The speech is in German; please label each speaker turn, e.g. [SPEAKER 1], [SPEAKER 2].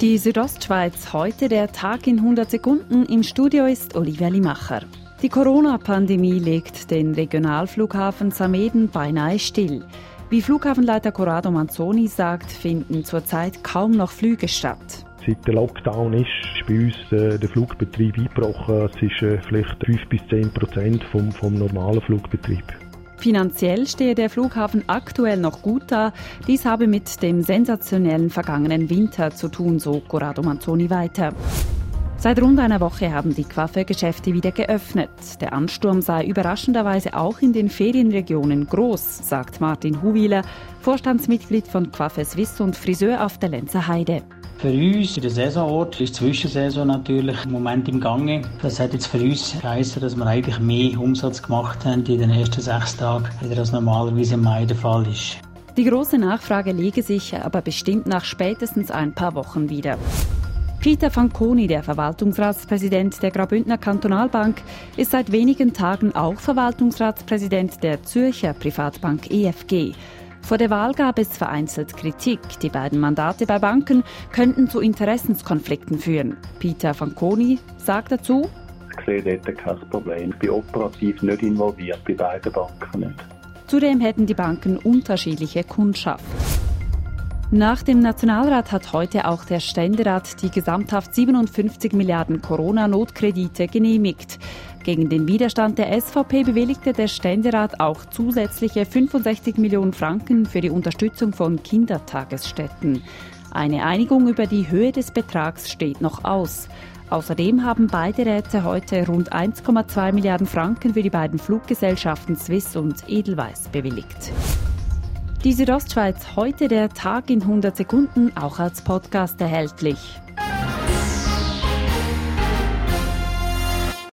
[SPEAKER 1] Die Südostschweiz, heute der Tag in 100 Sekunden. Im Studio ist Olivia Limacher. Die Corona-Pandemie legt den Regionalflughafen Sameden beinahe still. Wie Flughafenleiter Corrado Manzoni sagt, finden zurzeit kaum noch Flüge statt.
[SPEAKER 2] Seit der Lockdown ist, ist bei uns äh, der Flugbetrieb eingebrochen. Es ist äh, vielleicht 5 bis 10 Prozent vom, vom normalen Flugbetrieb.
[SPEAKER 1] Finanziell stehe der Flughafen aktuell noch gut da. Dies habe mit dem sensationellen vergangenen Winter zu tun, so Corrado Manzoni weiter. Seit rund einer Woche haben die Coiffeurgeschäfte wieder geöffnet. Der Ansturm sei überraschenderweise auch in den Ferienregionen groß, sagt Martin Huwiler, Vorstandsmitglied von Coiffeur Suisse und Friseur auf der Lenzer Heide.
[SPEAKER 3] Für uns in der Saisonort ist die Zwischensaison natürlich im Moment im Gange. Das hat jetzt für uns geheißen, dass wir eigentlich mehr Umsatz gemacht haben in den ersten sechs Tagen, als normalerweise im Mai der Fall ist.
[SPEAKER 1] Die große Nachfrage lege sich aber bestimmt nach spätestens ein paar Wochen wieder. Peter Fanconi, der Verwaltungsratspräsident der Graubündner Kantonalbank, ist seit wenigen Tagen auch Verwaltungsratspräsident der Zürcher Privatbank EFG. Vor der Wahl gab es vereinzelt Kritik. Die beiden Mandate bei Banken könnten zu Interessenskonflikten führen. Peter Fanconi sagt dazu,
[SPEAKER 4] ich sehe dort kein Problem. Ich bin operativ nicht involviert, bei beiden Banken nicht.
[SPEAKER 1] Zudem hätten die Banken unterschiedliche Kundschaft. Nach dem Nationalrat hat heute auch der Ständerat die gesamthaft 57 Milliarden Corona-Notkredite genehmigt. Gegen den Widerstand der SVP bewilligte der Ständerat auch zusätzliche 65 Millionen Franken für die Unterstützung von Kindertagesstätten. Eine Einigung über die Höhe des Betrags steht noch aus. Außerdem haben beide Räte heute rund 1,2 Milliarden Franken für die beiden Fluggesellschaften Swiss und Edelweiss bewilligt. Die Südostschweiz heute der Tag in 100 Sekunden auch als Podcast erhältlich.